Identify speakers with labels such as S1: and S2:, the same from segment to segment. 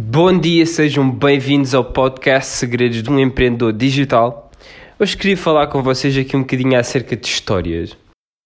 S1: Bom dia, sejam bem-vindos ao podcast Segredos de um Empreendedor Digital. Hoje queria falar com vocês aqui um bocadinho acerca de histórias.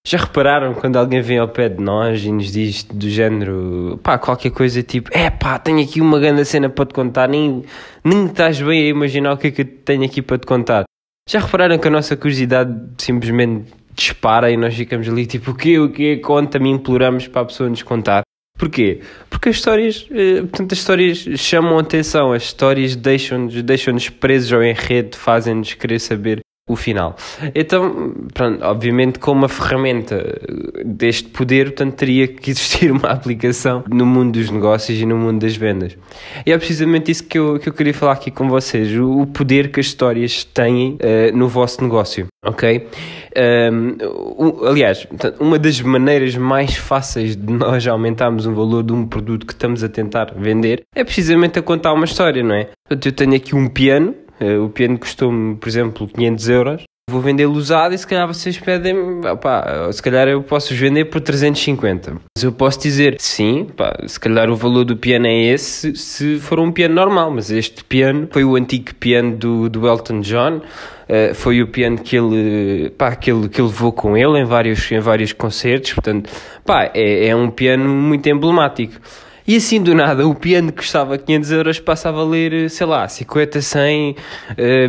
S1: Já repararam quando alguém vem ao pé de nós e nos diz do género, pá, qualquer coisa tipo, é pá, tenho aqui uma grande cena para te contar, nem, nem estás bem a imaginar o que é que tenho aqui para te contar. Já repararam que a nossa curiosidade simplesmente dispara e nós ficamos ali tipo, o quê, o quê, conta-me, imploramos para a pessoa nos contar. Porquê? Porque as histórias, eh, portanto, as histórias chamam a atenção, as histórias deixam-nos deixam presos ao enredo, fazem-nos querer saber o final. Então, pronto, obviamente, com uma ferramenta deste poder, portanto, teria que existir uma aplicação no mundo dos negócios e no mundo das vendas. E é precisamente isso que eu, que eu queria falar aqui com vocês: o, poder que as histórias têm uh, no vosso negócio, ok? Um, aliás, uma das maneiras mais fáceis de nós aumentarmos o valor de um produto que estamos a tentar vender é precisamente a contar uma história, não é? Portanto, eu tenho aqui um piano o piano custou-me, por exemplo, 500 euros. Vou vendê-lo usado e se calhar vocês pedem, opá, se calhar eu posso vender por 350. Mas eu posso dizer, sim, se calhar o valor do piano é esse se for um piano normal, mas este piano foi o antigo piano do, do Elton John, uh, foi o piano que ele, pá, que ele, que ele levou com ele em vários, em vários concertos, portanto, pá, é, é um piano muito emblemático. E assim do nada, o piano que custava 500 euros passa a valer, sei lá, 50, 100,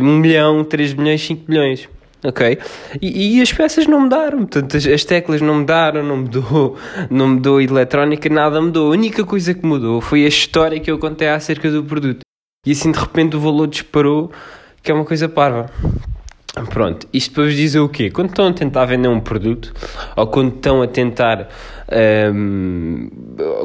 S1: 1 milhão, 3 milhões, 5 milhões. Ok? E, e, as peças não mudaram, portanto, as, as, teclas não mudaram, não mudou, não mudou a eletrónica, nada mudou. A única coisa que mudou foi a história que eu contei acerca do produto. E assim de repente o valor disparou, que é uma coisa parva. Pronto, isto para vos dizer o quê? Quando estão a tentar vender um produto, ou quando estão a tentar um,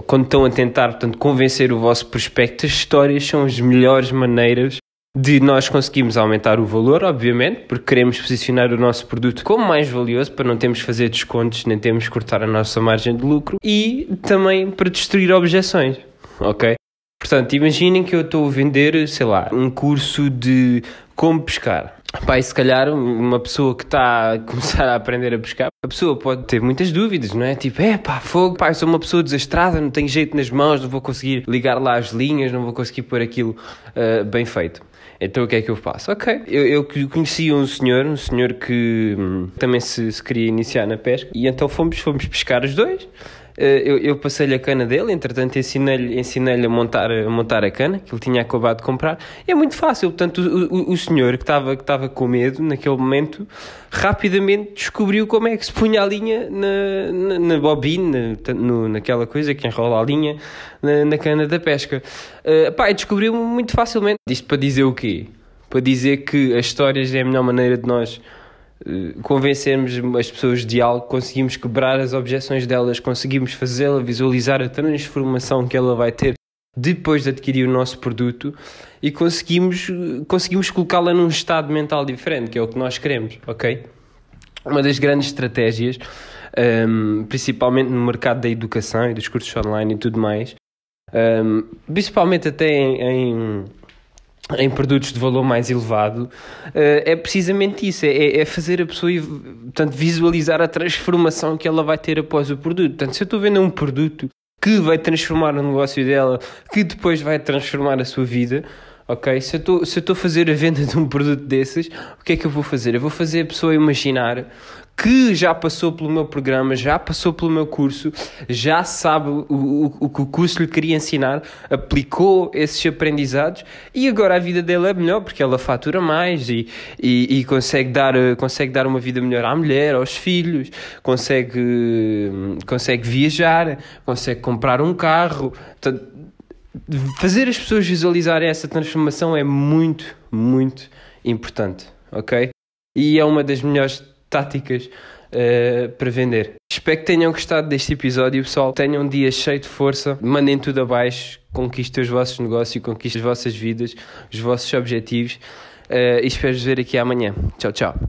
S1: quando estão a tentar portanto, convencer o vosso prospecto, as histórias são as melhores maneiras de nós conseguirmos aumentar o valor, obviamente, porque queremos posicionar o nosso produto como mais valioso para não termos que fazer descontos, nem termos que cortar a nossa margem de lucro e também para destruir objeções, ok? Portanto, imaginem que eu estou a vender, sei lá, um curso de como pescar. E se calhar uma pessoa que está a começar a aprender a pescar, a pessoa pode ter muitas dúvidas, não é? Tipo, é pá, fogo, pá, sou uma pessoa desastrada, não tenho jeito nas mãos, não vou conseguir ligar lá as linhas, não vou conseguir pôr aquilo uh, bem feito. Então o que é que eu faço? Ok, eu, eu conheci um senhor, um senhor que hum, também se, se, queria iniciar na pesca, e então fomos, fomos pescar os dois. Eh, eu, eu passei-lhe a cana dele, entretanto ensinei-lhe ensinei a, montar, a montar a cana, que ele tinha acabado de comprar. É muito fácil, portanto, o, o, o senhor que estava que estava com medo naquele momento, rapidamente descobriu como é que se punha a linha na, na, na bobina, naquela coisa que enrola a linha na, na cana da pesca. Uh, pá, descobriu muito facilmente. Isto para dizer o quê? Para dizer que as histórias é a melhor maneira de nós convencermos as pessoas de algo, conseguimos quebrar as objeções delas, conseguimos fazê-la visualizar a transformação que ela vai ter depois de adquirir o nosso produto e conseguimos, conseguimos colocá-la num estado mental diferente, que é o que nós queremos, ok? Uma das grandes estratégias, um, ehm, principalmente no mercado da educação e dos cursos online e tudo mais, um, ehm, principalmente até em, em em produtos de valor mais elevado, eh, é precisamente isso, é, é fazer a pessoa portanto, visualizar a transformação que ela vai ter após o produto. Portanto, se eu estou vendo um produto que vai transformar o negócio dela, que depois vai transformar a sua vida, ok? Se eu estou a fazer a venda de um produto desses, o que é que eu vou fazer? Eu vou fazer a pessoa imaginar que já passou pelo meu programa, já passou pelo meu curso, já sabe o, o, que o curso lhe queria ensinar, aplicou esses aprendizados e agora a vida dele é melhor porque ela fatura mais e, e, e consegue, dar, consegue dar uma vida melhor à mulher, aos filhos, consegue, consegue viajar, consegue comprar um carro. Fazer as pessoas visualizarem essa transformação é muito, muito importante, ok? E é uma das melhores táticas uh, para vender. Espero que tenham gostado deste episódio, pessoal. Tenham um dia cheio de força, mandem tudo abaixo, conquistem os vossos negócios, conquistem as vossas vidas, os vossos objetivos. Uh, e espero vos ver aqui amanhã. Tchau, tchau.